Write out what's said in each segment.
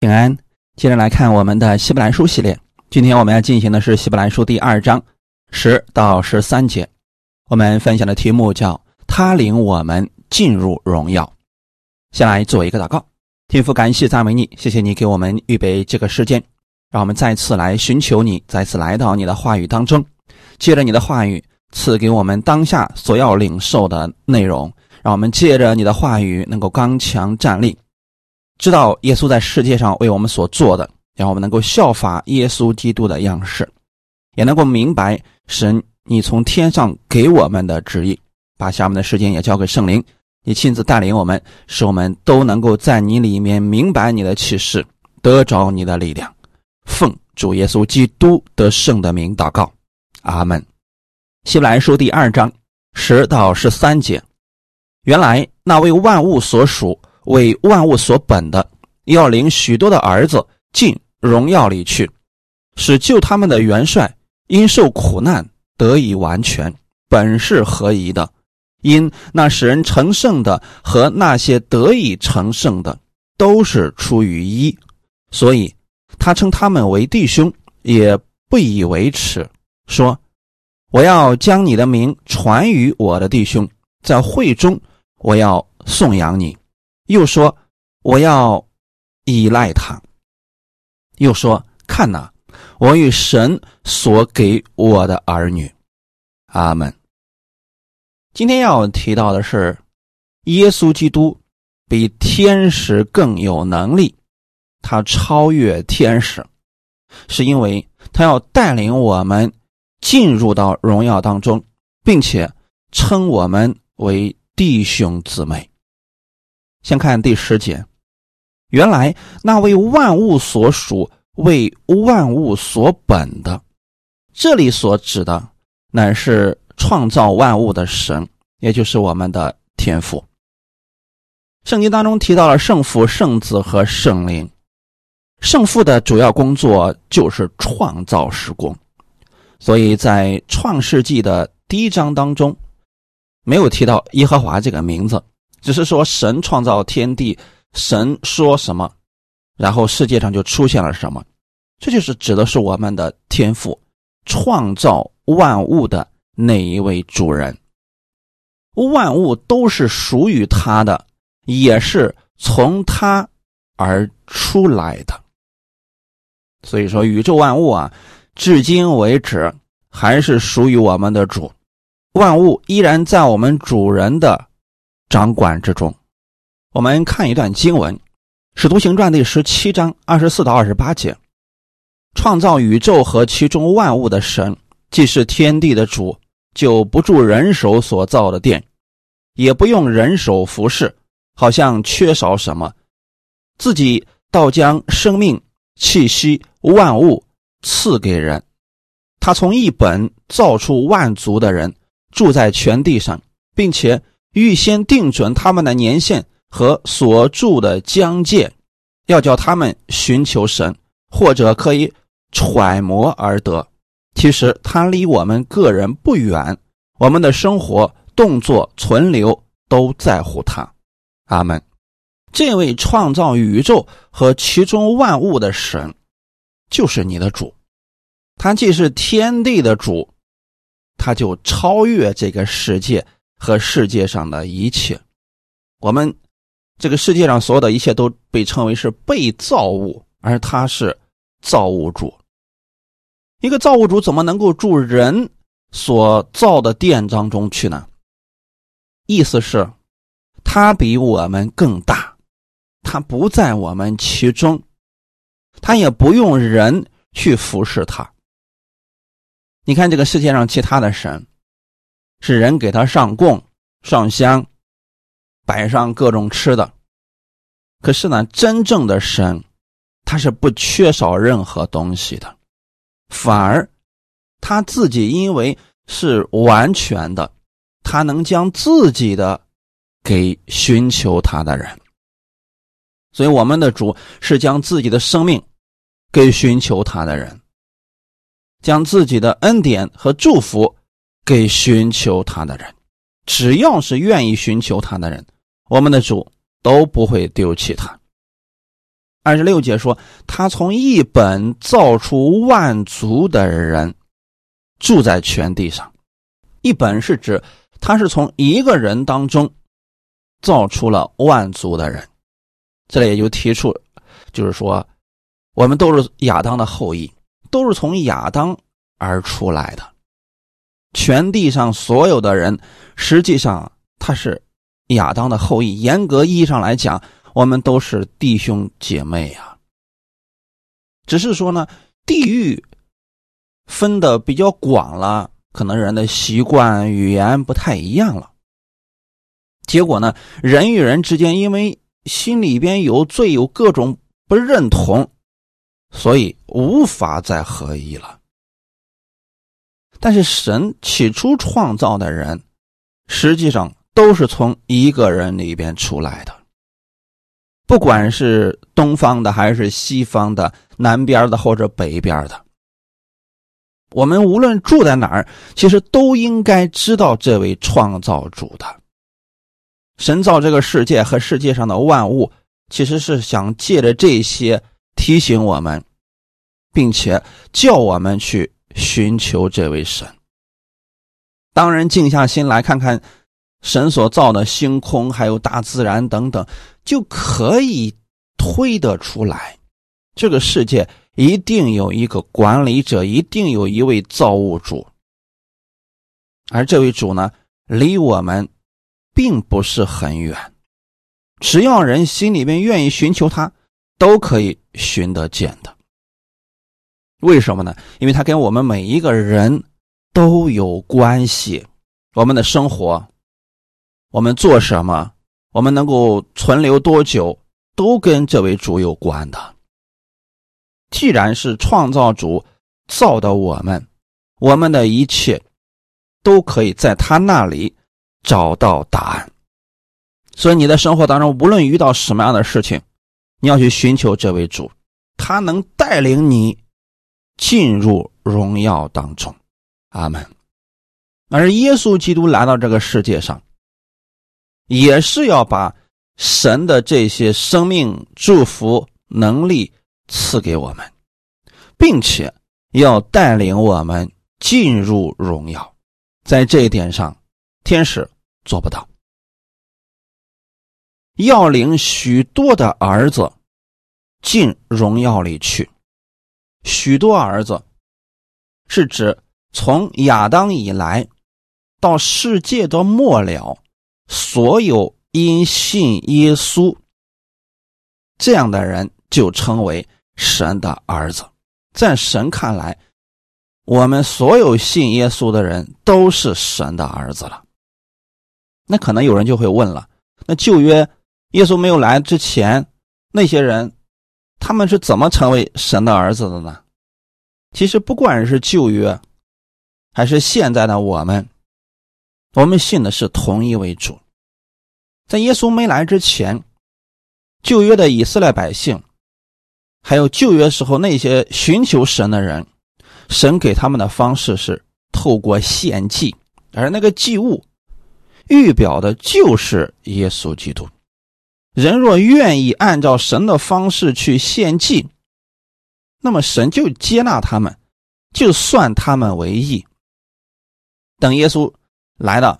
平安，接着来看我们的希伯来书系列。今天我们要进行的是希伯来书第二章十到十三节。我们分享的题目叫“他领我们进入荣耀”。先来做一个祷告，天父，感谢赞美你，谢谢你给我们预备这个时间，让我们再次来寻求你，再次来到你的话语当中，借着你的话语赐给我们当下所要领受的内容，让我们借着你的话语能够刚强站立。知道耶稣在世界上为我们所做的，让我们能够效法耶稣基督的样式，也能够明白神你从天上给我们的旨意。把下面的时间也交给圣灵，你亲自带领我们，使我们都能够在你里面明白你的启示，得着你的力量。奉主耶稣基督得胜的名祷告，阿门。希伯来书第二章十到十三节，原来那为万物所属。为万物所本的，要领许多的儿子进荣耀里去，使救他们的元帅因受苦难得以完全，本是合宜的。因那使人成圣的和那些得以成圣的，都是出于一，所以他称他们为弟兄，也不以为耻，说：“我要将你的名传于我的弟兄，在会中我要颂扬你。”又说：“我要依赖他。”又说：“看哪，我与神所给我的儿女。”阿门。今天要提到的是，耶稣基督比天使更有能力，他超越天使，是因为他要带领我们进入到荣耀当中，并且称我们为弟兄姊妹。先看第十节，原来那为万物所属、为万物所本的，这里所指的乃是创造万物的神，也就是我们的天父。圣经当中提到了圣父、圣子和圣灵。圣父的主要工作就是创造时工，所以在创世纪的第一章当中，没有提到耶和华这个名字。只是说神创造天地，神说什么，然后世界上就出现了什么，这就是指的是我们的天赋，创造万物的那一位主人。万物都是属于他的，也是从他而出来的。所以说，宇宙万物啊，至今为止还是属于我们的主，万物依然在我们主人的。掌管之中，我们看一段经文，《使徒行传》第十七章二十四到二十八节：创造宇宙和其中万物的神，既是天地的主，就不住人手所造的殿，也不用人手服侍，好像缺少什么，自己倒将生命气息万物赐给人。他从一本造出万族的人，住在全地上，并且。预先定准他们的年限和所住的疆界，要叫他们寻求神，或者可以揣摩而得。其实他离我们个人不远，我们的生活、动作、存留都在乎他。阿门。这位创造宇宙和其中万物的神，就是你的主。他既是天地的主，他就超越这个世界。和世界上的一切，我们这个世界上所有的一切都被称为是被造物，而他是造物主。一个造物主怎么能够住人所造的殿当中去呢？意思是，他比我们更大，他不在我们其中，他也不用人去服侍他。你看这个世界上其他的神。是人给他上供、上香，摆上各种吃的。可是呢，真正的神，他是不缺少任何东西的，反而他自己因为是完全的，他能将自己的给寻求他的人。所以，我们的主是将自己的生命给寻求他的人，将自己的恩典和祝福。给寻求他的人，只要是愿意寻求他的人，我们的主都不会丢弃他。二十六节说，他从一本造出万族的人，住在全地上。一本是指他是从一个人当中造出了万族的人。这里也就提出，就是说，我们都是亚当的后裔，都是从亚当而出来的。全地上所有的人，实际上他是亚当的后裔。严格意义上来讲，我们都是弟兄姐妹呀。只是说呢，地域分的比较广了，可能人的习惯、语言不太一样了。结果呢，人与人之间因为心里边有罪，有各种不认同，所以无法再合一了。但是神起初创造的人，实际上都是从一个人里边出来的，不管是东方的还是西方的，南边的或者北边的，我们无论住在哪儿，其实都应该知道这位创造主的。神造这个世界和世界上的万物，其实是想借着这些提醒我们，并且叫我们去。寻求这位神，当人静下心来看看神所造的星空，还有大自然等等，就可以推得出来，这个世界一定有一个管理者，一定有一位造物主。而这位主呢，离我们并不是很远，只要人心里面愿意寻求他，都可以寻得见的。为什么呢？因为它跟我们每一个人都有关系。我们的生活，我们做什么，我们能够存留多久，都跟这位主有关的。既然是创造主造的我们，我们的一切都可以在他那里找到答案。所以你的生活当中，无论遇到什么样的事情，你要去寻求这位主，他能带领你。进入荣耀当中，阿门。而耶稣基督来到这个世界上，也是要把神的这些生命、祝福、能力赐给我们，并且要带领我们进入荣耀。在这一点上，天使做不到。要领许多的儿子进荣耀里去。许多儿子，是指从亚当以来到世界的末了，所有因信耶稣这样的人，就称为神的儿子。在神看来，我们所有信耶稣的人都是神的儿子了。那可能有人就会问了：那旧约耶稣没有来之前，那些人？他们是怎么成为神的儿子的呢？其实不管是旧约，还是现在的我们，我们信的是同一位主。在耶稣没来之前，旧约的以色列百姓，还有旧约时候那些寻求神的人，神给他们的方式是透过献祭，而那个祭物预表的就是耶稣基督。人若愿意按照神的方式去献祭，那么神就接纳他们，就算他们为义。等耶稣来了，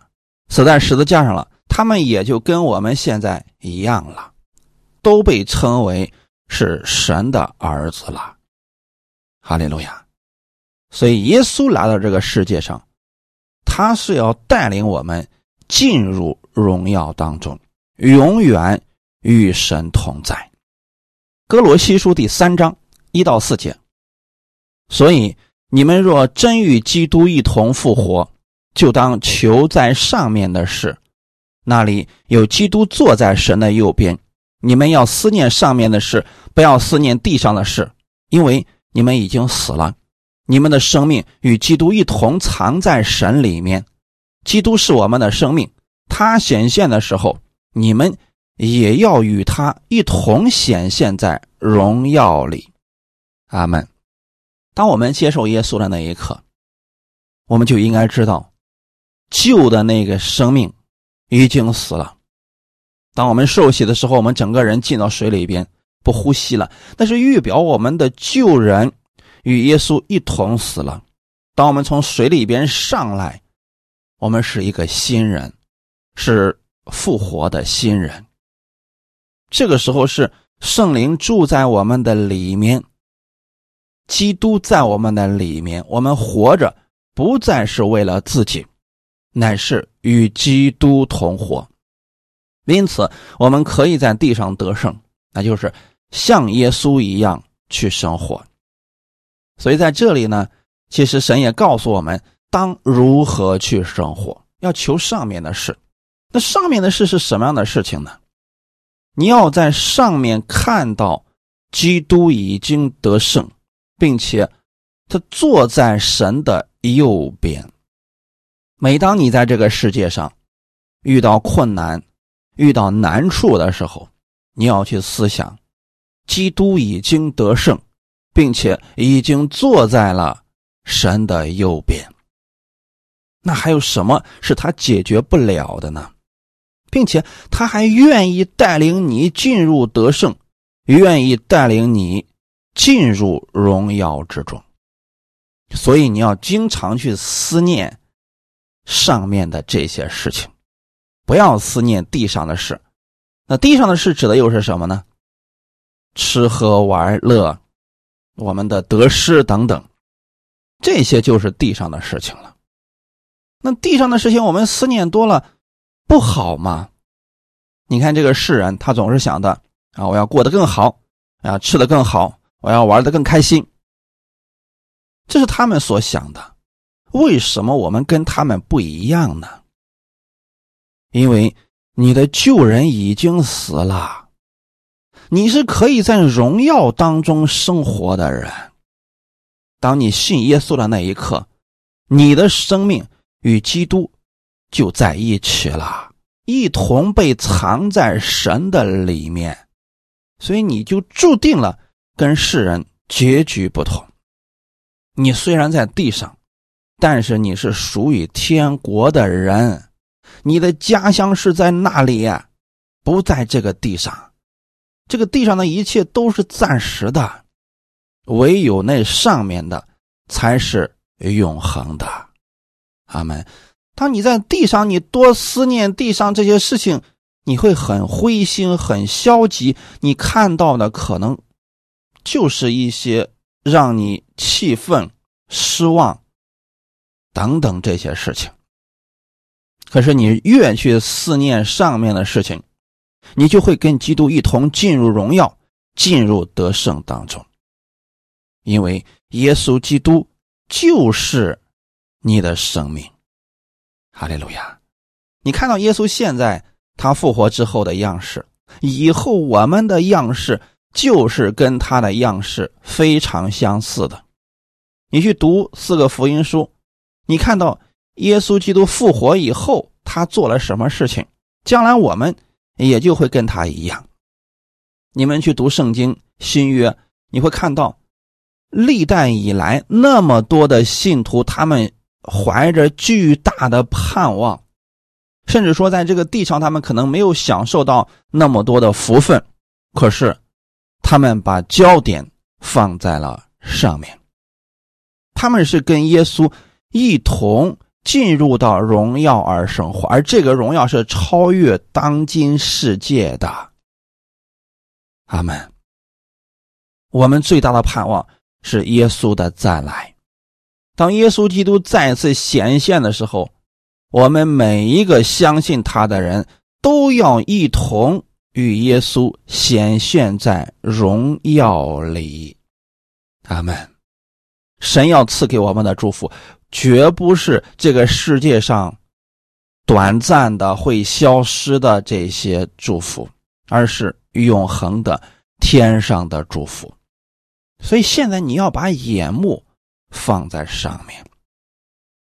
死在十字架上了，他们也就跟我们现在一样了，都被称为是神的儿子了。哈利路亚！所以耶稣来到这个世界上，他是要带领我们进入荣耀当中，永远。与神同在，哥罗西书第三章一到四节。所以你们若真与基督一同复活，就当求在上面的事，那里有基督坐在神的右边。你们要思念上面的事，不要思念地上的事，因为你们已经死了，你们的生命与基督一同藏在神里面。基督是我们的生命，他显现的时候，你们。也要与他一同显现在荣耀里，阿门。当我们接受耶稣的那一刻，我们就应该知道，旧的那个生命已经死了。当我们受洗的时候，我们整个人进到水里边，不呼吸了，那是预表我们的旧人与耶稣一同死了。当我们从水里边上来，我们是一个新人，是复活的新人。这个时候是圣灵住在我们的里面，基督在我们的里面，我们活着不再是为了自己，乃是与基督同活。因此，我们可以在地上得胜，那就是像耶稣一样去生活。所以在这里呢。其实神也告诉我们，当如何去生活，要求上面的事。那上面的事是什么样的事情呢？你要在上面看到基督已经得胜，并且他坐在神的右边。每当你在这个世界上遇到困难、遇到难处的时候，你要去思想，基督已经得胜，并且已经坐在了。神的右边，那还有什么是他解决不了的呢？并且他还愿意带领你进入得胜，愿意带领你进入荣耀之中。所以你要经常去思念上面的这些事情，不要思念地上的事。那地上的事指的又是什么呢？吃喝玩乐，我们的得失等等。这些就是地上的事情了。那地上的事情，我们思念多了，不好吗？你看这个世人，他总是想的啊，我要过得更好，啊，吃的更好，我要玩的更开心。这是他们所想的。为什么我们跟他们不一样呢？因为你的旧人已经死了，你是可以在荣耀当中生活的人。当你信耶稣的那一刻，你的生命与基督就在一起了，一同被藏在神的里面，所以你就注定了跟世人结局不同。你虽然在地上，但是你是属于天国的人，你的家乡是在那里，不在这个地上。这个地上的一切都是暂时的。唯有那上面的才是永恒的，阿门。当你在地上，你多思念地上这些事情，你会很灰心、很消极。你看到的可能就是一些让你气愤、失望等等这些事情。可是你越去思念上面的事情，你就会跟基督一同进入荣耀、进入得胜当中。因为耶稣基督就是你的生命，哈利路亚！你看到耶稣现在他复活之后的样式，以后我们的样式就是跟他的样式非常相似的。你去读四个福音书，你看到耶稣基督复活以后他做了什么事情，将来我们也就会跟他一样。你们去读圣经新约，你会看到。历代以来，那么多的信徒，他们怀着巨大的盼望，甚至说，在这个地上，他们可能没有享受到那么多的福分，可是，他们把焦点放在了上面。他们是跟耶稣一同进入到荣耀而生活，而这个荣耀是超越当今世界的。阿门。我们最大的盼望。是耶稣的再来。当耶稣基督再次显现的时候，我们每一个相信他的人都要一同与耶稣显现在荣耀里。阿门。神要赐给我们的祝福，绝不是这个世界上短暂的会消失的这些祝福，而是永恒的天上的祝福。所以现在你要把眼目放在上面，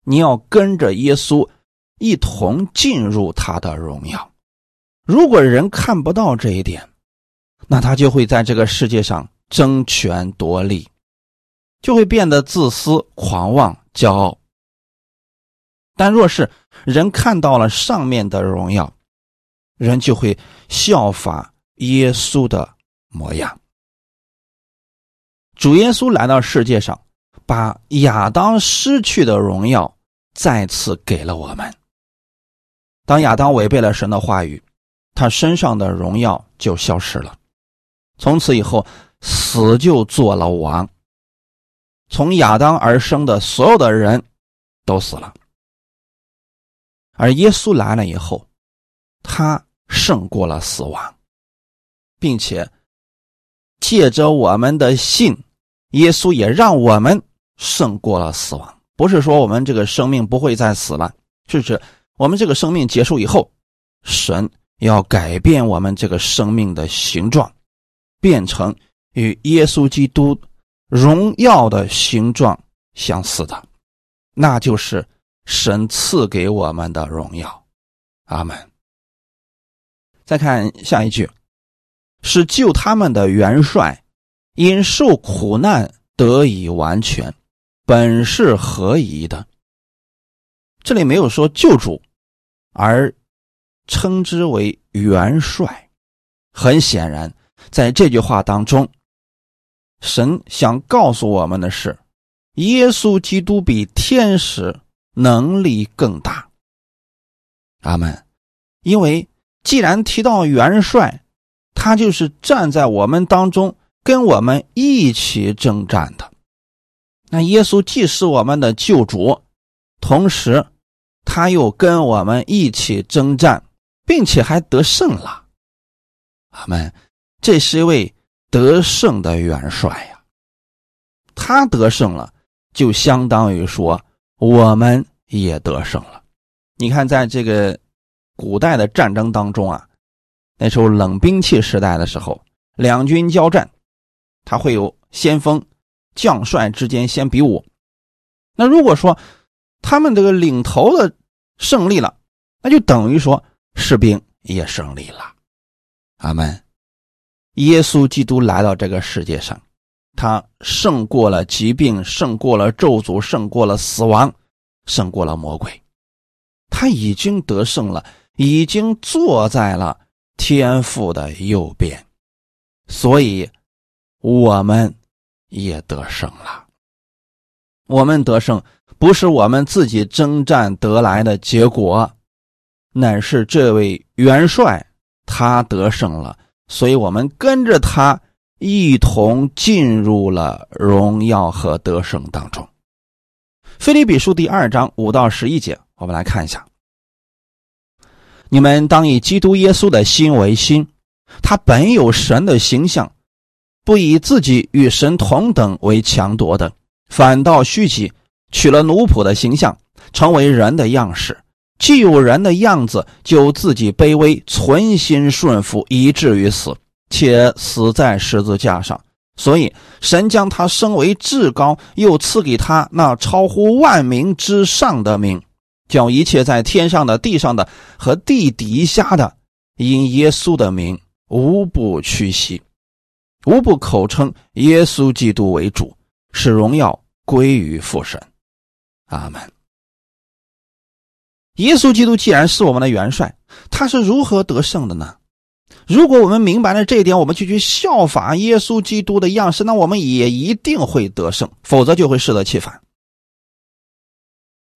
你要跟着耶稣一同进入他的荣耀。如果人看不到这一点，那他就会在这个世界上争权夺利，就会变得自私、狂妄、骄傲。但若是人看到了上面的荣耀，人就会效法耶稣的模样。主耶稣来到世界上，把亚当失去的荣耀再次给了我们。当亚当违背了神的话语，他身上的荣耀就消失了。从此以后，死就做了王。从亚当而生的所有的人都死了，而耶稣来了以后，他胜过了死亡，并且借着我们的信，耶稣也让我们胜过了死亡。不是说我们这个生命不会再死了，是指。我们这个生命结束以后，神要改变我们这个生命的形状，变成与耶稣基督荣耀的形状相似的，那就是神赐给我们的荣耀。阿门。再看下一句，是救他们的元帅，因受苦难得以完全，本是何宜的。这里没有说救主，而称之为元帅。很显然，在这句话当中，神想告诉我们的是，耶稣基督比天使能力更大。阿门。因为既然提到元帅，他就是站在我们当中，跟我们一起征战的。那耶稣既是我们的救主，同时。他又跟我们一起征战，并且还得胜了。阿门！这是一位得胜的元帅呀。他得胜了，就相当于说我们也得胜了。你看，在这个古代的战争当中啊，那时候冷兵器时代的时候，两军交战，他会有先锋将帅之间先比武。那如果说，他们这个领头的胜利了，那就等于说士兵也胜利了。阿门。耶稣基督来到这个世界上，他胜过了疾病，胜过了咒诅，胜过了死亡，胜过了魔鬼。他已经得胜了，已经坐在了天父的右边，所以我们也得胜了。我们得胜。不是我们自己征战得来的结果，乃是这位元帅他得胜了，所以我们跟着他一同进入了荣耀和得胜当中。腓立比书第二章五到十一节，我们来看一下：你们当以基督耶稣的心为心，他本有神的形象，不以自己与神同等为强夺的，反倒虚己。取了奴仆的形象，成为人的样式。既有人的样子，就自己卑微，存心顺服，以至于死，且死在十字架上。所以，神将他升为至高，又赐给他那超乎万名之上的名，叫一切在天上的、地上的和地底下的，因耶稣的名，无不屈膝，无不口称耶稣基督为主，使荣耀归于父神。阿门。耶稣基督既然是我们的元帅，他是如何得胜的呢？如果我们明白了这一点，我们就去效法耶稣基督的样式，那我们也一定会得胜，否则就会适得其反。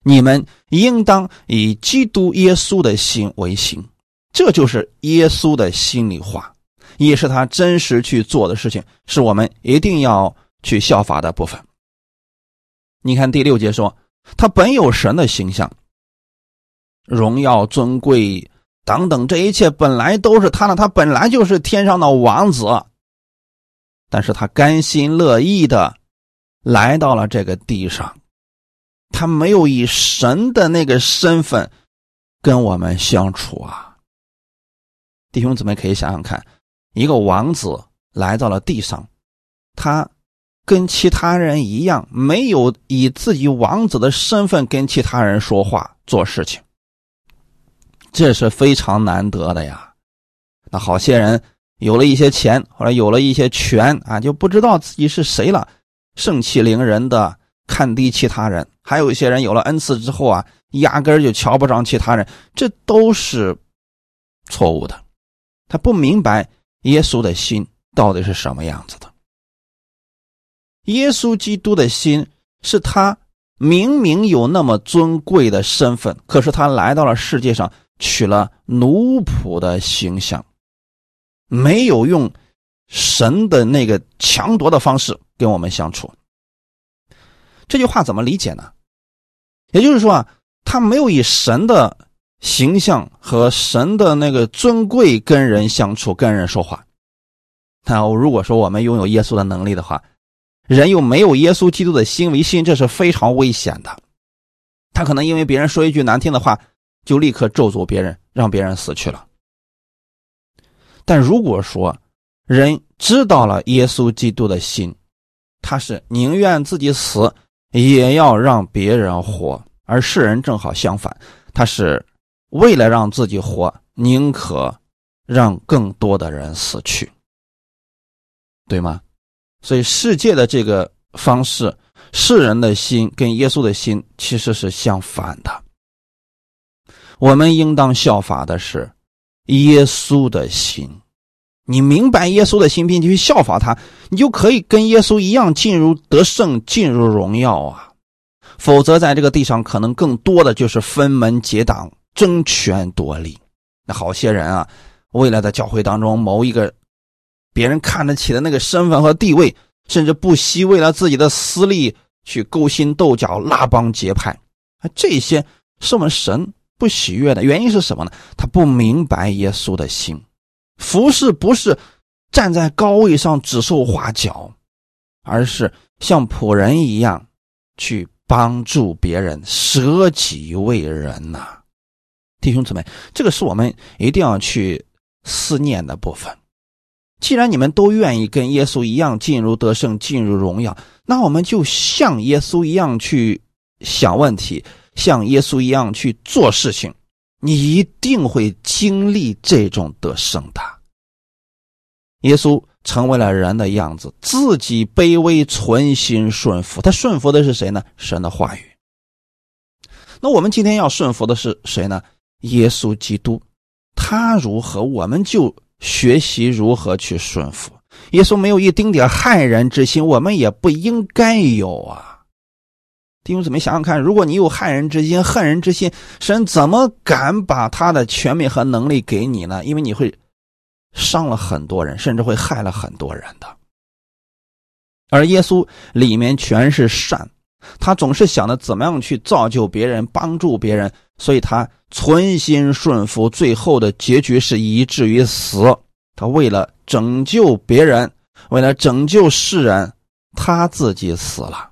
你们应当以基督耶稣的心为心，这就是耶稣的心里话，也是他真实去做的事情，是我们一定要去效法的部分。你看第六节说。他本有神的形象，荣耀尊贵等等，这一切本来都是他的，他本来就是天上的王子。但是他甘心乐意的来到了这个地上，他没有以神的那个身份跟我们相处啊。弟兄姊妹可以想想看，一个王子来到了地上，他。跟其他人一样，没有以自己王子的身份跟其他人说话做事情，这是非常难得的呀。那好些人有了一些钱或者有了一些权啊，就不知道自己是谁了，盛气凌人的看低其他人；还有一些人有了恩赐之后啊，压根就瞧不上其他人，这都是错误的。他不明白耶稣的心到底是什么样子的。耶稣基督的心是他明明有那么尊贵的身份，可是他来到了世界上，取了奴仆的形象，没有用神的那个强夺的方式跟我们相处。这句话怎么理解呢？也就是说啊，他没有以神的形象和神的那个尊贵跟人相处、跟人说话。那如果说我们拥有耶稣的能力的话，人又没有耶稣基督的心为心，这是非常危险的。他可能因为别人说一句难听的话，就立刻咒诅别人，让别人死去了。但如果说人知道了耶稣基督的心，他是宁愿自己死，也要让别人活；而世人正好相反，他是为了让自己活，宁可让更多的人死去。对吗？所以世界的这个方式，世人的心跟耶稣的心其实是相反的。我们应当效法的是耶稣的心。你明白耶稣的心，并且去效法他，你就可以跟耶稣一样进入得胜、进入荣耀啊！否则，在这个地上可能更多的就是分门结党、争权夺利。那好些人啊，为了在教会当中谋一个。别人看得起的那个身份和地位，甚至不惜为了自己的私利去勾心斗角、拉帮结派，啊，这些是我们神不喜悦的。原因是什么呢？他不明白耶稣的心，服侍不是站在高位上指手画脚，而是像仆人一样去帮助别人、舍己为人呐。弟兄姊妹，这个是我们一定要去思念的部分。既然你们都愿意跟耶稣一样进入得胜、进入荣耀，那我们就像耶稣一样去想问题，像耶稣一样去做事情，你一定会经历这种得胜的。耶稣成为了人的样子，自己卑微、存心顺服。他顺服的是谁呢？神的话语。那我们今天要顺服的是谁呢？耶稣基督。他如何，我们就。学习如何去顺服耶稣，没有一丁点害人之心，我们也不应该有啊！弟兄姊妹，想想看，如果你有害人之心、恨人之心，神怎么敢把他的权柄和能力给你呢？因为你会伤了很多人，甚至会害了很多人的。而耶稣里面全是善，他总是想着怎么样去造就别人、帮助别人，所以他。存心顺服，最后的结局是以至于死。他为了拯救别人，为了拯救世人，他自己死了，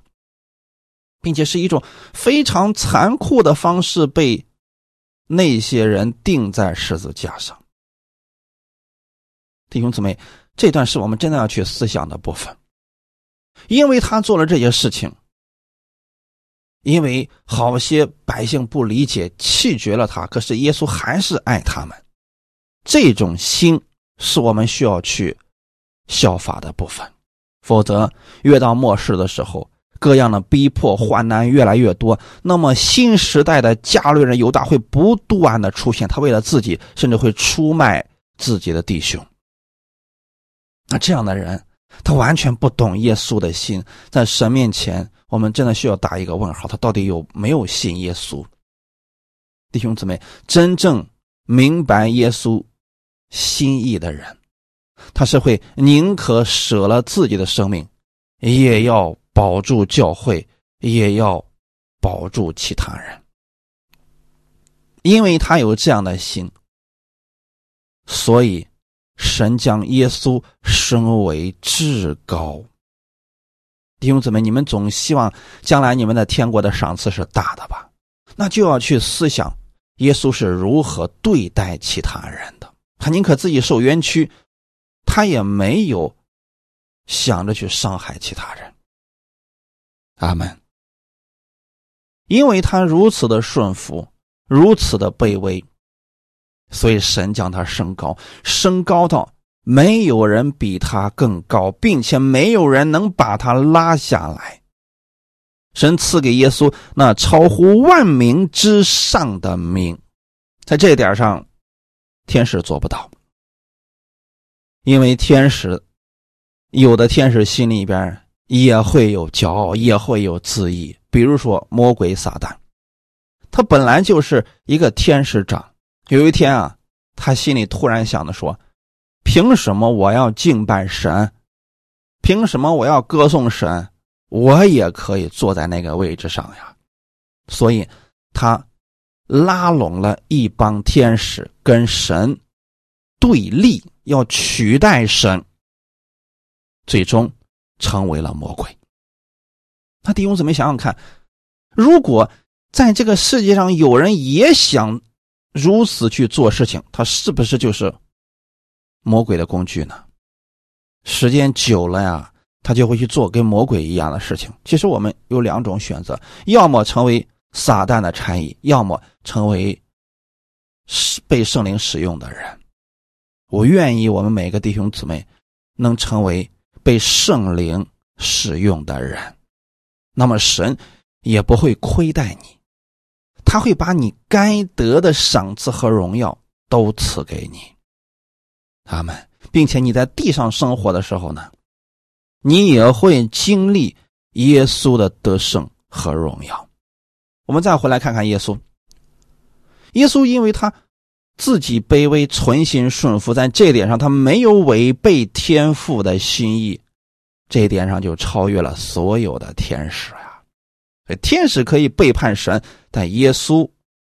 并且是一种非常残酷的方式被那些人钉在十字架上。弟兄姊妹，这段是我们真的要去思想的部分，因为他做了这些事情。因为好些百姓不理解，弃绝了他，可是耶稣还是爱他们。这种心是我们需要去效法的部分，否则越到末世的时候，各样的逼迫、患难越来越多，那么新时代的加略人犹大会不断的出现，他为了自己，甚至会出卖自己的弟兄。那这样的人，他完全不懂耶稣的心，在神面前。我们真的需要打一个问号：他到底有没有信耶稣？弟兄姊妹，真正明白耶稣心意的人，他是会宁可舍了自己的生命，也要保住教会，也要保住其他人，因为他有这样的心，所以神将耶稣升为至高。弟兄姊妹，你们总希望将来你们的天国的赏赐是大的吧？那就要去思想耶稣是如何对待其他人的。他宁可自己受冤屈，他也没有想着去伤害其他人。阿门。因为他如此的顺服，如此的卑微，所以神将他升高，升高到。没有人比他更高，并且没有人能把他拉下来。神赐给耶稣那超乎万名之上的名，在这点上，天使做不到。因为天使，有的天使心里边也会有骄傲，也会有自义。比如说魔鬼撒旦，他本来就是一个天使长。有一天啊，他心里突然想的说：“凭什么我要敬拜神？凭什么我要歌颂神？我也可以坐在那个位置上呀！”所以，他拉拢了一帮天使跟神对立，要取代神，最终。成为了魔鬼。那弟兄姊妹想想看，如果在这个世界上有人也想如此去做事情，他是不是就是魔鬼的工具呢？时间久了呀，他就会去做跟魔鬼一样的事情。其实我们有两种选择：要么成为撒旦的差役，要么成为被圣灵使用的人。我愿意我们每个弟兄姊妹能成为。被圣灵使用的人，那么神也不会亏待你，他会把你该得的赏赐和荣耀都赐给你。他们，并且你在地上生活的时候呢，你也会经历耶稣的得胜和荣耀。我们再回来看看耶稣，耶稣因为他自己卑微、存心顺服，在这点上他没有违背天父的心意。这一点上就超越了所有的天使呀！天使可以背叛神，但耶稣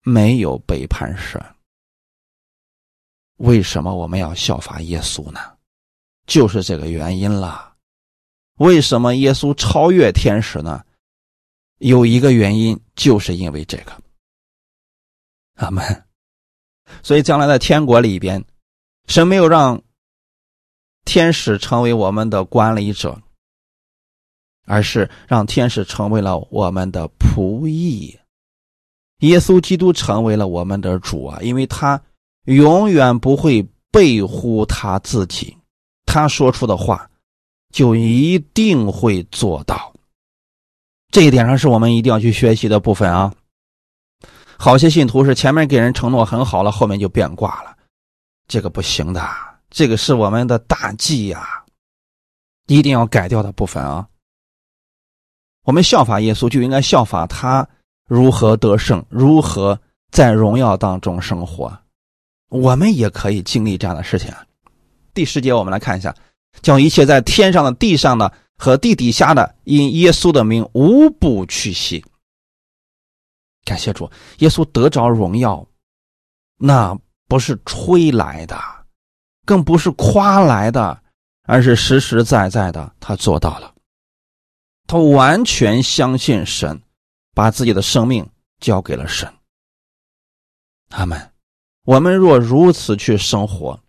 没有背叛神。为什么我们要效法耶稣呢？就是这个原因了。为什么耶稣超越天使呢？有一个原因，就是因为这个。阿门。所以将来在天国里边，神没有让。天使成为我们的管理者，而是让天使成为了我们的仆役。耶稣基督成为了我们的主啊，因为他永远不会背乎他自己，他说出的话就一定会做到。这一点上是我们一定要去学习的部分啊。好些信徒是前面给人承诺很好了，后面就变卦了，这个不行的。这个是我们的大忌呀，一定要改掉的部分啊。我们效法耶稣，就应该效法他如何得胜，如何在荣耀当中生活。我们也可以经历这样的事情啊。第十节，我们来看一下：将一切在天上的、地上的和地底下的，因耶稣的名，无不屈膝。感谢主，耶稣得着荣耀，那不是吹来的。更不是夸来的，而是实实在在的，他做到了。他完全相信神，把自己的生命交给了神。他们，我们若如此去生活，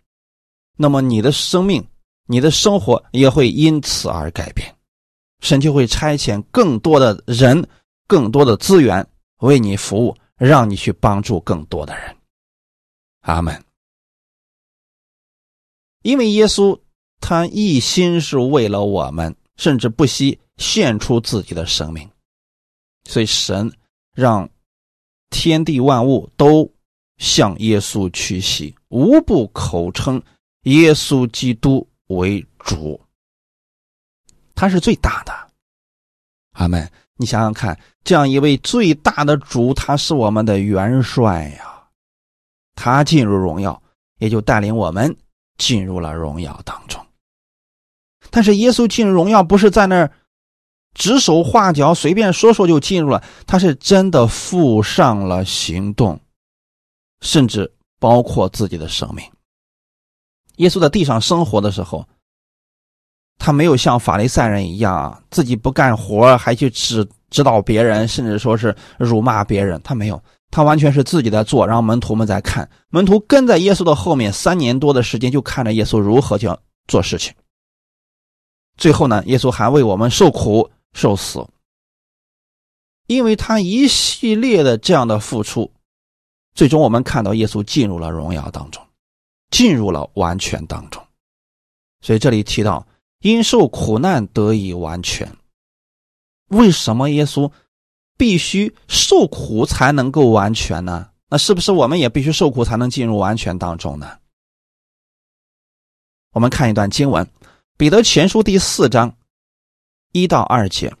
那么你的生命、你的生活也会因此而改变。神就会差遣更多的人、更多的资源为你服务，让你去帮助更多的人。阿门。因为耶稣他一心是为了我们，甚至不惜献出自己的生命，所以神让天地万物都向耶稣屈膝，无不口称耶稣基督为主。他是最大的，阿门。你想想看，这样一位最大的主，他是我们的元帅呀，他进入荣耀，也就带领我们。进入了荣耀当中，但是耶稣进入荣耀不是在那儿指手画脚、随便说说就进入了，他是真的付上了行动，甚至包括自己的生命。耶稣在地上生活的时候，他没有像法利赛人一样啊，自己不干活还去指指导别人，甚至说是辱骂别人，他没有。他完全是自己在做，然后门徒们在看，门徒跟在耶稣的后面三年多的时间，就看着耶稣如何去做事情。最后呢，耶稣还为我们受苦受死，因为他一系列的这样的付出，最终我们看到耶稣进入了荣耀当中，进入了完全当中。所以这里提到因受苦难得以完全，为什么耶稣？必须受苦才能够完全呢？那是不是我们也必须受苦才能进入完全当中呢？我们看一段经文，《彼得前书》第四章一到二节，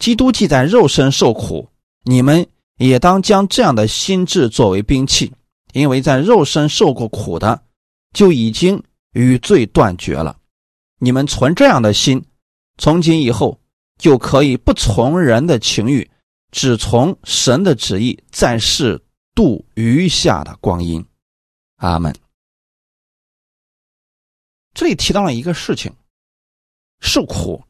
基督既在肉身受苦，你们也当将这样的心智作为兵器，因为在肉身受过苦的，就已经与罪断绝了。你们存这样的心，从今以后就可以不从人的情欲，只从神的旨意，在世度余下的光阴。阿门。这里提到了一个事情，受苦。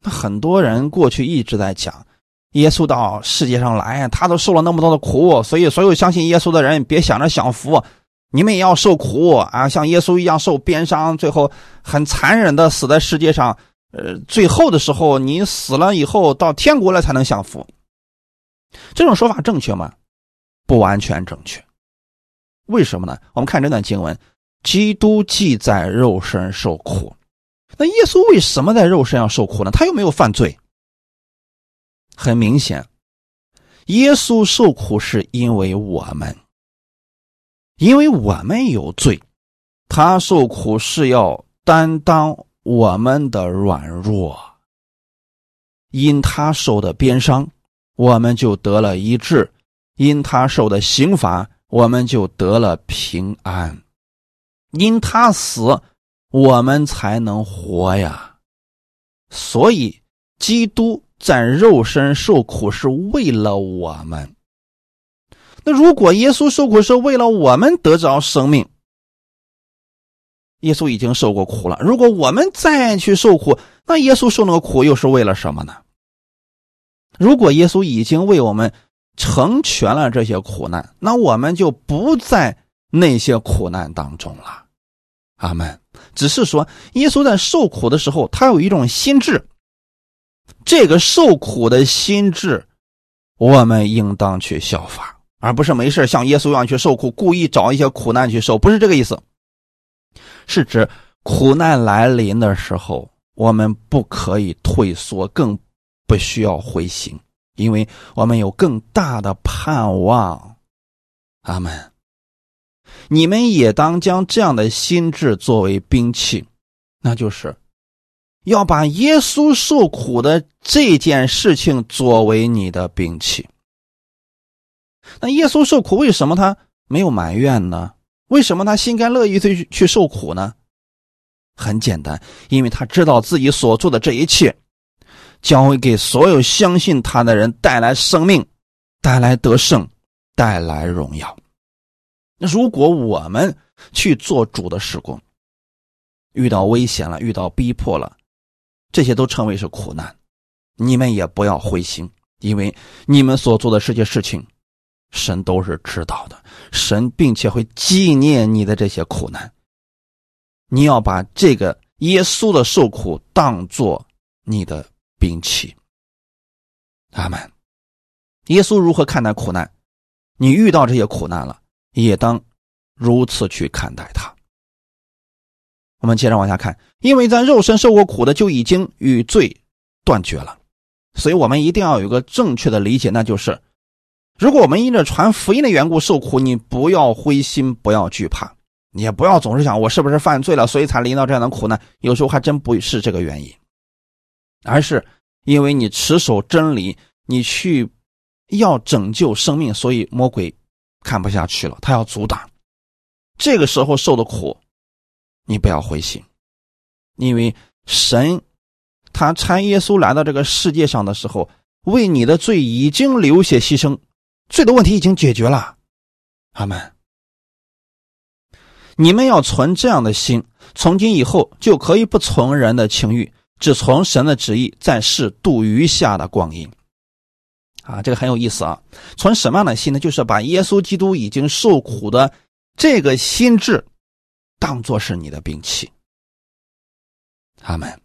那很多人过去一直在讲，耶稣到世界上来，他都受了那么多的苦，所以所有相信耶稣的人，别想着享福。你们也要受苦啊，像耶稣一样受鞭伤，最后很残忍的死在世界上。呃，最后的时候，你死了以后到天国了才能享福。这种说法正确吗？不完全正确。为什么呢？我们看这段经文：基督既在肉身受苦，那耶稣为什么在肉身上受苦呢？他又没有犯罪。很明显，耶稣受苦是因为我们。因为我们有罪，他受苦是要担当我们的软弱。因他受的鞭伤，我们就得了医治；因他受的刑罚，我们就得了平安；因他死，我们才能活呀。所以，基督在肉身受苦是为了我们。那如果耶稣受苦是为了我们得着生命，耶稣已经受过苦了。如果我们再去受苦，那耶稣受那个苦又是为了什么呢？如果耶稣已经为我们成全了这些苦难，那我们就不在那些苦难当中了。阿门。只是说，耶稣在受苦的时候，他有一种心智，这个受苦的心智，我们应当去效法。而不是没事像耶稣一样去受苦，故意找一些苦难去受，不是这个意思。是指苦难来临的时候，我们不可以退缩，更不需要灰心，因为我们有更大的盼望。阿门。你们也当将这样的心智作为兵器，那就是要把耶稣受苦的这件事情作为你的兵器。那耶稣受苦，为什么他没有埋怨呢？为什么他心甘乐意去去受苦呢？很简单，因为他知道自己所做的这一切，将会给所有相信他的人带来生命，带来得胜，带来荣耀。那如果我们去做主的事工，遇到危险了，遇到逼迫了，这些都称为是苦难，你们也不要灰心，因为你们所做的这些事情。神都是知道的，神并且会纪念你的这些苦难。你要把这个耶稣的受苦当做你的兵器。阿门。耶稣如何看待苦难？你遇到这些苦难了，也当如此去看待他。我们接着往下看，因为在肉身受过苦的就已经与罪断绝了，所以我们一定要有个正确的理解，那就是。如果我们因着传福音的缘故受苦，你不要灰心，不要惧怕，你也不要总是想我是不是犯罪了，所以才临到这样的苦难。有时候还真不是这个原因，而是因为你持守真理，你去要拯救生命，所以魔鬼看不下去了，他要阻挡。这个时候受的苦，你不要灰心，因为神他差耶稣来到这个世界上的时候，为你的罪已经流血牺牲。罪的问题已经解决了，阿门。你们要存这样的心，从今以后就可以不从人的情欲，只从神的旨意，在世度余下的光阴。啊，这个很有意思啊！存什么样的心呢？就是把耶稣基督已经受苦的这个心智，当做是你的兵器。阿门。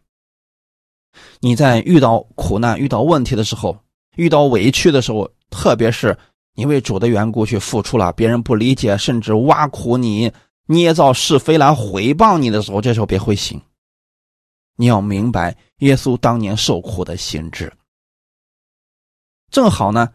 你在遇到苦难、遇到问题的时候，遇到委屈的时候，特别是。因为主的缘故去付出了，别人不理解，甚至挖苦你、捏造是非来回谤你的时候，这时候别灰心。你要明白耶稣当年受苦的心智。正好呢，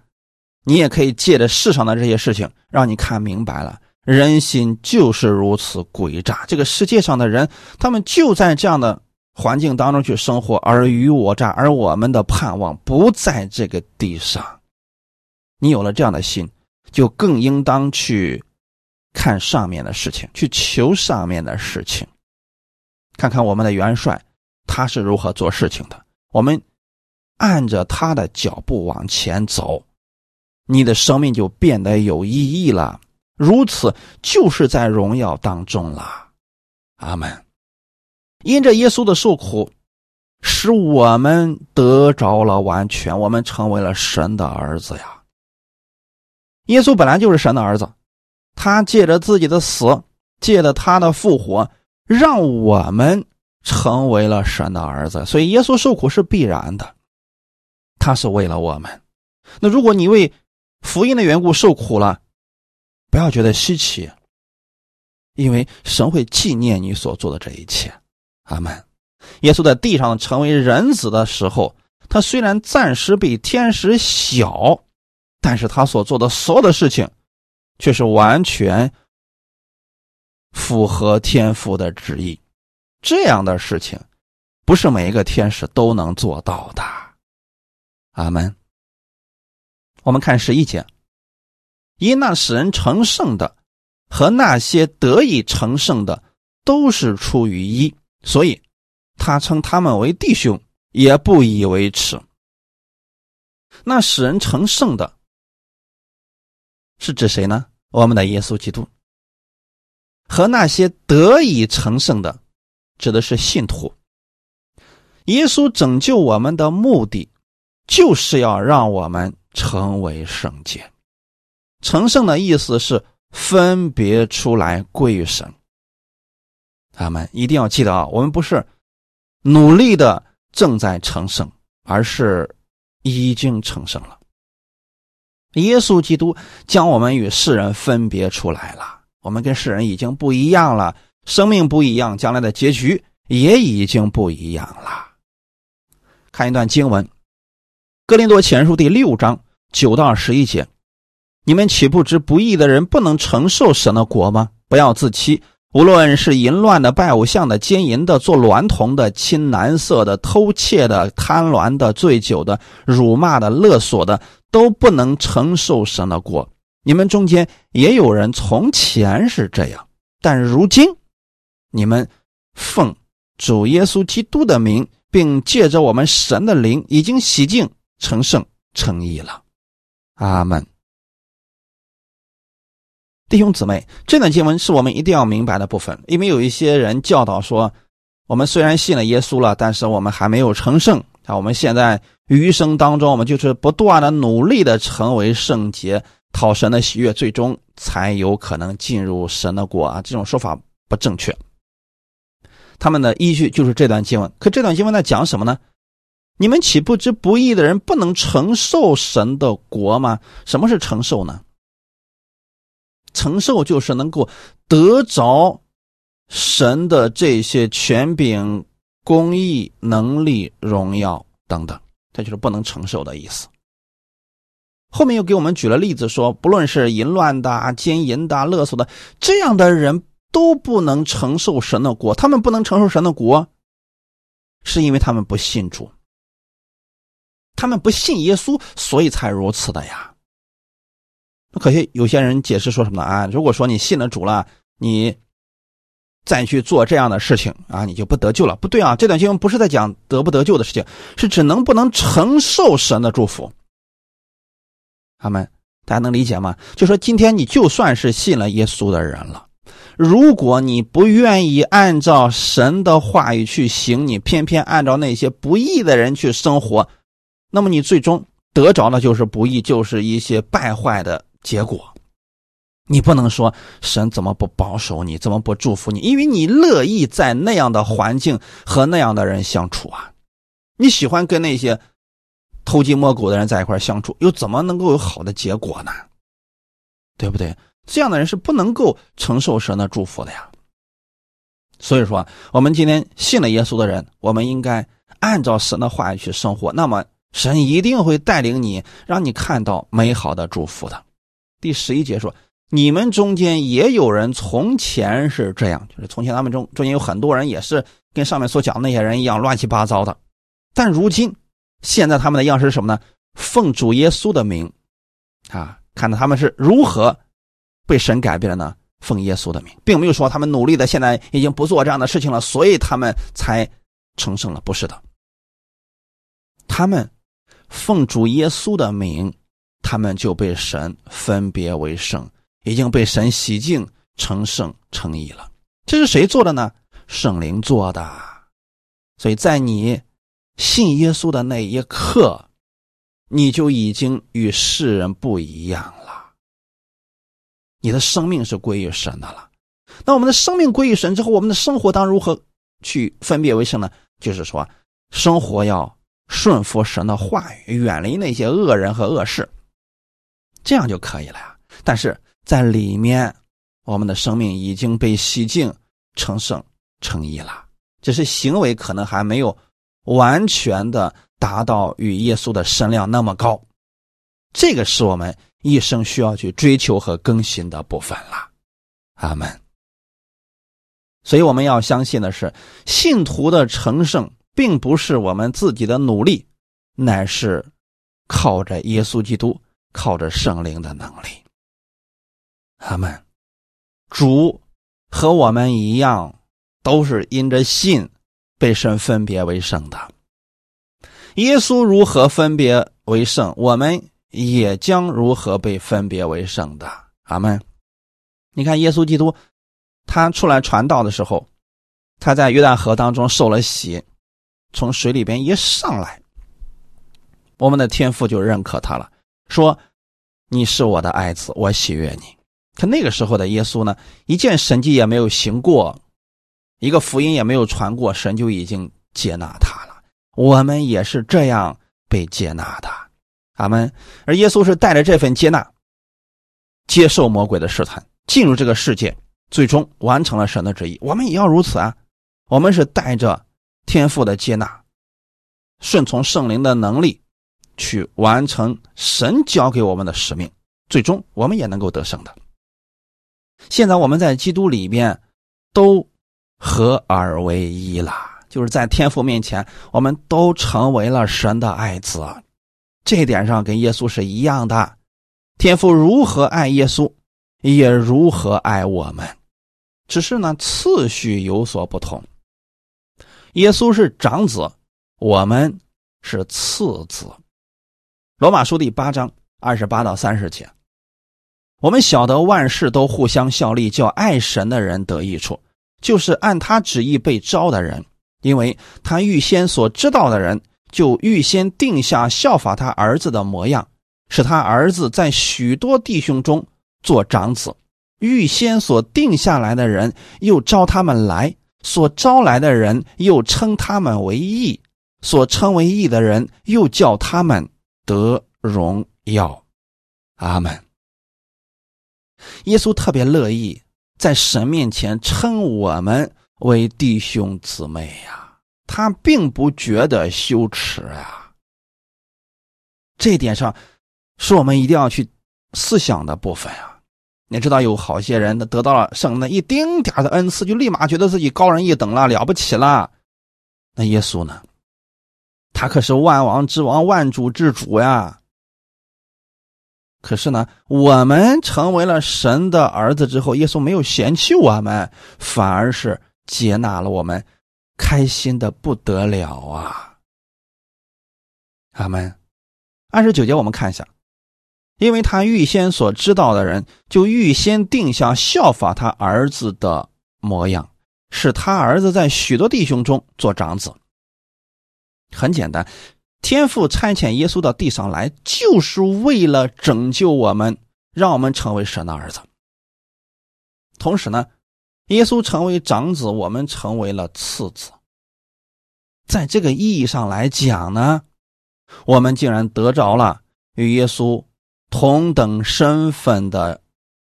你也可以借着世上的这些事情，让你看明白了，人心就是如此诡诈。这个世界上的人，他们就在这样的环境当中去生活，尔虞我诈，而我们的盼望不在这个地上。你有了这样的心，就更应当去看上面的事情，去求上面的事情。看看我们的元帅他是如何做事情的，我们按着他的脚步往前走，你的生命就变得有意义了。如此就是在荣耀当中了。阿门。因着耶稣的受苦，使我们得着了完全，我们成为了神的儿子呀。耶稣本来就是神的儿子，他借着自己的死，借着他的复活，让我们成为了神的儿子。所以耶稣受苦是必然的，他是为了我们。那如果你为福音的缘故受苦了，不要觉得稀奇，因为神会纪念你所做的这一切。阿门。耶稣在地上成为人子的时候，他虽然暂时比天使小，但是他所做的所有的事情，却是完全符合天父的旨意。这样的事情，不是每一个天使都能做到的。阿门。我们看十一节，因那使人成圣的和那些得以成圣的，都是出于一。所以，他称他们为弟兄，也不以为耻。那使人成圣的，是指谁呢？我们的耶稣基督。和那些得以成圣的，指的是信徒。耶稣拯救我们的目的，就是要让我们成为圣洁。成圣的意思是分别出来归于神。他们一定要记得啊，我们不是努力的正在成圣，而是已经成圣了。耶稣基督将我们与世人分别出来了，我们跟世人已经不一样了，生命不一样，将来的结局也已经不一样了。看一段经文，《哥林多前书》第六章九到十一节：你们岂不知不义的人不能承受神的国吗？不要自欺。无论是淫乱的、拜偶像的、奸淫的、做娈童的、亲男色的、偷窃的、贪婪的、醉酒的、辱骂的、勒索的，都不能承受神的国。你们中间也有人从前是这样，但如今你们奉主耶稣基督的名，并借着我们神的灵，已经洗净、成圣、成义了。阿门。弟兄姊妹，这段经文是我们一定要明白的部分，因为有一些人教导说，我们虽然信了耶稣了，但是我们还没有成圣啊。我们现在余生当中，我们就是不断的努力的成为圣洁，讨神的喜悦，最终才有可能进入神的国啊。这种说法不正确。他们的依据就是这段经文，可这段经文在讲什么呢？你们岂不知不义的人不能承受神的国吗？什么是承受呢？承受就是能够得着神的这些权柄、公义、能力、荣耀等等，这就是不能承受的意思。后面又给我们举了例子，说不论是淫乱的、奸淫的、勒索的，这样的人都不能承受神的国。他们不能承受神的国，是因为他们不信主，他们不信耶稣，所以才如此的呀。那可惜有些人解释说什么呢？啊，如果说你信了主了，你再去做这样的事情啊，你就不得救了。不对啊，这段经文不是在讲得不得救的事情，是指能不能承受神的祝福。他们大家能理解吗？就说今天你就算是信了耶稣的人了，如果你不愿意按照神的话语去行，你偏偏按照那些不义的人去生活，那么你最终得着的就是不义，就是一些败坏的。结果，你不能说神怎么不保守你，怎么不祝福你？因为你乐意在那样的环境和那样的人相处啊，你喜欢跟那些偷鸡摸狗的人在一块相处，又怎么能够有好的结果呢？对不对？这样的人是不能够承受神的祝福的呀。所以说，我们今天信了耶稣的人，我们应该按照神的话语去生活，那么神一定会带领你，让你看到美好的祝福的。第十一节说：“你们中间也有人从前是这样，就是从前他们中中间有很多人也是跟上面所讲的那些人一样乱七八糟的。但如今，现在他们的样式是什么呢？奉主耶稣的名，啊，看到他们是如何被神改变了呢？奉耶稣的名，并没有说他们努力的现在已经不做这样的事情了，所以他们才成圣了。不是的，他们奉主耶稣的名，他们就被神分别为圣，已经被神洗净成圣成义了。这是谁做的呢？圣灵做的。所以在你信耶稣的那一刻，你就已经与世人不一样了。你的生命是归于神的了，那我们的生命归于神之后，我们的生活当如何去分别为圣呢？就是说，生活要顺服神的话语，远离那些恶人和恶事，这样就可以了呀。但是在里面，我们的生命已经被洗净、成圣、成义了，只是行为可能还没有完全的达到与耶稣的身量那么高，这个是我们。一生需要去追求和更新的部分了，阿门。所以我们要相信的是，信徒的成圣并不是我们自己的努力，乃是靠着耶稣基督、靠着圣灵的能力。阿门。主和我们一样，都是因着信被神分别为圣的。耶稣如何分别为圣？我们。也将如何被分别为圣的？阿门。你看，耶稣基督他出来传道的时候，他在约旦河当中受了洗，从水里边一上来，我们的天父就认可他了，说：“你是我的爱子，我喜悦你。”可那个时候的耶稣呢，一件神迹也没有行过，一个福音也没有传过，神就已经接纳他了。我们也是这样被接纳的。阿门。而耶稣是带着这份接纳，接受魔鬼的试探，进入这个世界，最终完成了神的旨意。我们也要如此啊！我们是带着天赋的接纳，顺从圣灵的能力，去完成神交给我们的使命，最终我们也能够得胜的。现在我们在基督里边都合而为一了，就是在天父面前，我们都成为了神的爱子。这一点上跟耶稣是一样的，天父如何爱耶稣，也如何爱我们，只是呢次序有所不同。耶稣是长子，我们是次子。罗马书第八章二十八到三十节，我们晓得万事都互相效力，叫爱神的人得益处，就是按他旨意被招的人，因为他预先所知道的人。就预先定下效法他儿子的模样，使他儿子在许多弟兄中做长子。预先所定下来的人，又招他们来；所招来的人，又称他们为义；所称为义的人，又叫他们得荣耀。阿门。耶稣特别乐意在神面前称我们为弟兄姊妹呀。他并不觉得羞耻啊，这一点上是我们一定要去思想的部分啊。你知道有好些人，他得到了圣的一丁点的恩赐，就立马觉得自己高人一等了，了不起了。那耶稣呢？他可是万王之王、万主之主呀。可是呢，我们成为了神的儿子之后，耶稣没有嫌弃我们，反而是接纳了我们。开心的不得了啊！阿门。二十九节，我们看一下，因为他预先所知道的人，就预先定下效法他儿子的模样，使他儿子在许多弟兄中做长子。很简单，天父差遣耶稣到地上来，就是为了拯救我们，让我们成为神的儿子。同时呢。耶稣成为长子，我们成为了次子。在这个意义上来讲呢，我们竟然得着了与耶稣同等身份的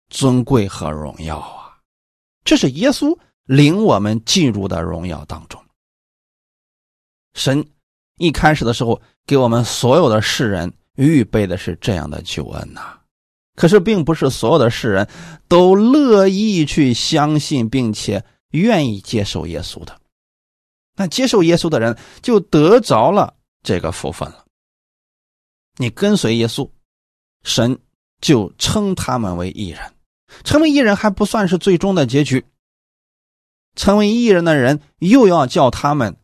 尊贵和荣耀啊！这是耶稣领我们进入的荣耀当中。神一开始的时候给我们所有的世人预备的是这样的救恩呐。可是，并不是所有的世人都乐意去相信，并且愿意接受耶稣的。那接受耶稣的人就得着了这个福分了。你跟随耶稣，神就称他们为义人。成为义人还不算是最终的结局，成为义人的人又要叫他们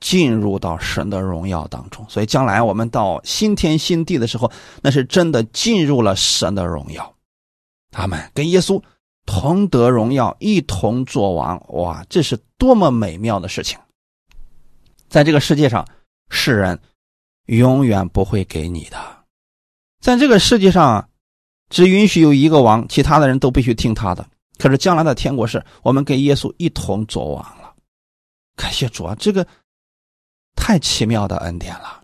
进入到神的荣耀当中。所以将来我们到新天新地的时候，那是真的进入了神的荣耀。他们跟耶稣同得荣耀，一同作王。哇，这是多么美妙的事情！在这个世界上，世人永远不会给你的。在这个世界上，只允许有一个王，其他的人都必须听他的。可是将来的天国是我们跟耶稣一同作王了。感谢主啊，这个太奇妙的恩典了。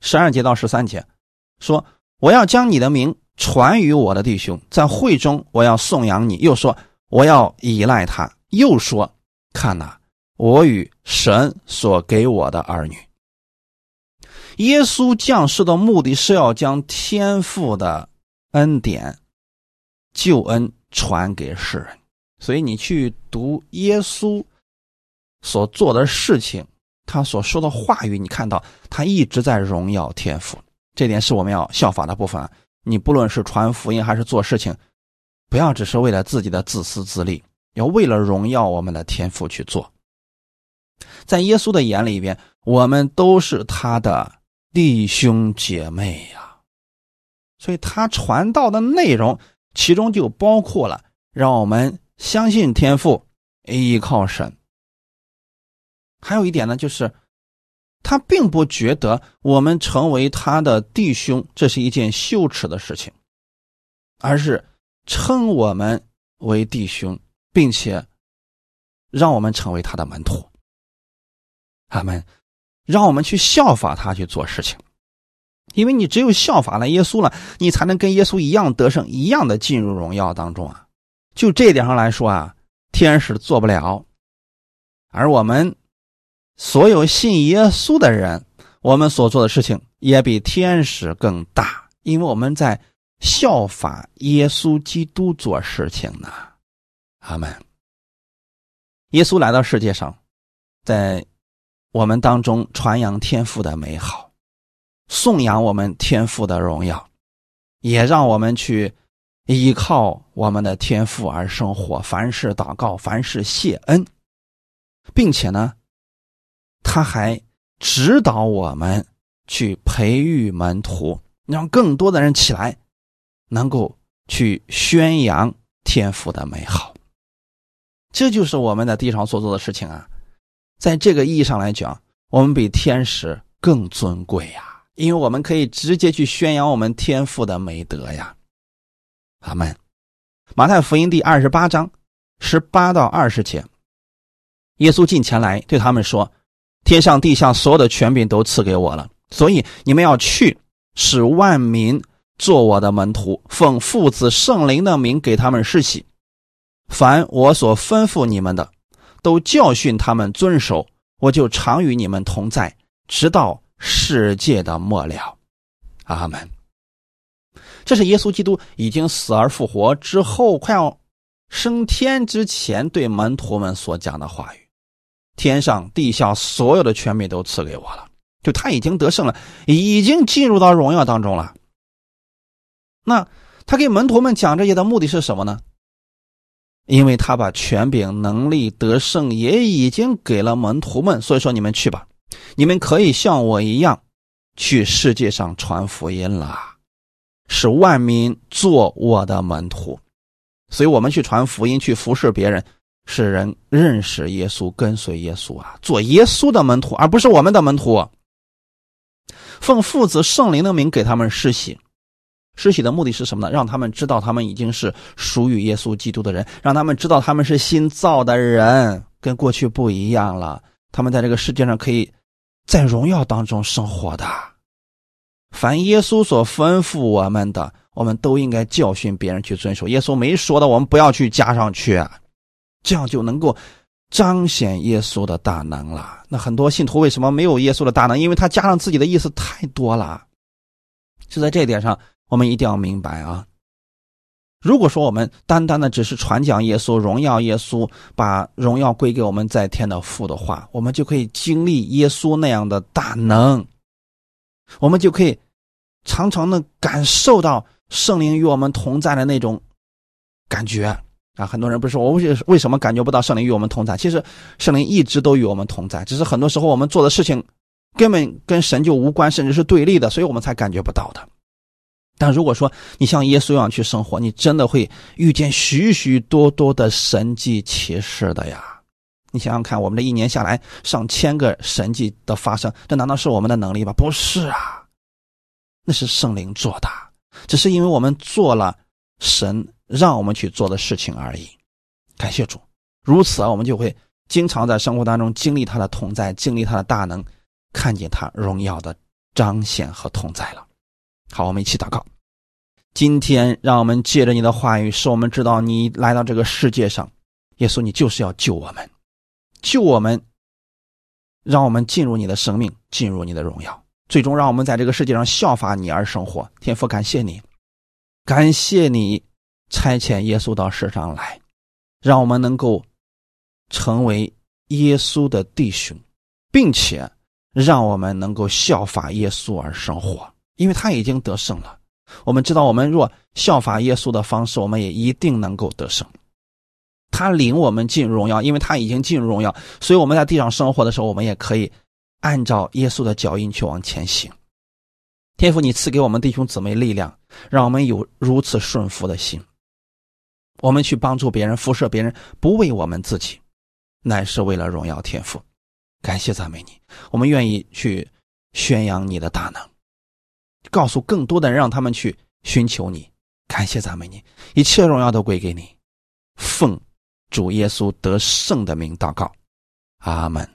十二节到十三节说：“我要将你的名传于我的弟兄，在会中我要颂扬你。”又说：“我要依赖他。”又说：“看哪。”我与神所给我的儿女，耶稣降世的目的是要将天父的恩典、救恩传给世人。所以你去读耶稣所做的事情，他所说的话语，你看到他一直在荣耀天赋。这点是我们要效法的部分。你不论是传福音还是做事情，不要只是为了自己的自私自利，要为了荣耀我们的天赋去做。在耶稣的眼里边，我们都是他的弟兄姐妹呀，所以他传道的内容，其中就包括了让我们相信天父，依靠神。还有一点呢，就是他并不觉得我们成为他的弟兄这是一件羞耻的事情，而是称我们为弟兄，并且让我们成为他的门徒。他们让我们去效法他去做事情，因为你只有效法了耶稣了，你才能跟耶稣一样得胜，一样的进入荣耀当中啊。就这点上来说啊，天使做不了，而我们所有信耶稣的人，我们所做的事情也比天使更大，因为我们在效法耶稣基督做事情呢。阿门。耶稣来到世界上，在。我们当中传扬天赋的美好，颂扬我们天赋的荣耀，也让我们去依靠我们的天赋而生活。凡事祷告，凡事谢恩，并且呢，他还指导我们去培育门徒，让更多的人起来，能够去宣扬天赋的美好。这就是我们在地上所做的事情啊。在这个意义上来讲，我们比天使更尊贵呀，因为我们可以直接去宣扬我们天赋的美德呀。阿门。马太福音第二十八章十八到二十节，耶稣近前来对他们说：“天上地下所有的权柄都赐给我了，所以你们要去，使万民做我的门徒，奉父子圣灵的名给他们施洗，凡我所吩咐你们的。”都教训他们遵守，我就常与你们同在，直到世界的末了。阿门。这是耶稣基督已经死而复活之后，快要升天之前对门徒们所讲的话语。天上地下所有的权柄都赐给我了，就他已经得胜了，已经进入到荣耀当中了。那他给门徒们讲这些的目的是什么呢？因为他把权柄、能力、得胜也已经给了门徒们，所以说你们去吧，你们可以像我一样，去世界上传福音了，使万民做我的门徒。所以我们去传福音，去服侍别人，使人认识耶稣，跟随耶稣啊，做耶稣的门徒，而不是我们的门徒。奉父子圣灵的名给他们施洗。施洗的目的是什么呢？让他们知道他们已经是属于耶稣基督的人，让他们知道他们是新造的人，跟过去不一样了。他们在这个世界上可以在荣耀当中生活的。凡耶稣所吩咐我们的，我们都应该教训别人去遵守。耶稣没说的，我们不要去加上去，这样就能够彰显耶稣的大能了。那很多信徒为什么没有耶稣的大能？因为他加上自己的意思太多了。就在这一点上。我们一定要明白啊，如果说我们单单的只是传讲耶稣、荣耀耶稣，把荣耀归给我们在天的父的话，我们就可以经历耶稣那样的大能，我们就可以常常的感受到圣灵与我们同在的那种感觉啊！很多人不是说我为为什么感觉不到圣灵与我们同在？其实圣灵一直都与我们同在，只是很多时候我们做的事情根本跟神就无关，甚至是对立的，所以我们才感觉不到的。但如果说你像耶稣一样去生活，你真的会遇见许许多多的神迹奇事的呀！你想想看，我们这一年下来上千个神迹的发生，这难道是我们的能力吗？不是啊，那是圣灵做的，只是因为我们做了神让我们去做的事情而已。感谢主，如此啊我们就会经常在生活当中经历他的同在，经历他的大能，看见他荣耀的彰显和同在了。好，我们一起祷告。今天，让我们借着你的话语，使我们知道你来到这个世界上，耶稣，你就是要救我们，救我们，让我们进入你的生命，进入你的荣耀，最终让我们在这个世界上效法你而生活。天父，感谢你，感谢你差遣耶稣到世上来，让我们能够成为耶稣的弟兄，并且让我们能够效法耶稣而生活。因为他已经得胜了，我们知道，我们若效法耶稣的方式，我们也一定能够得胜。他领我们进入荣耀，因为他已经进入荣耀，所以我们在地上生活的时候，我们也可以按照耶稣的脚印去往前行。天父，你赐给我们弟兄姊妹力量，让我们有如此顺服的心，我们去帮助别人、辐射别人，不为我们自己，乃是为了荣耀天赋。感谢赞美你，我们愿意去宣扬你的大能。告诉更多的人，让他们去寻求你，感谢赞美你，一切荣耀都归给你。奉主耶稣得胜的名祷告，阿门。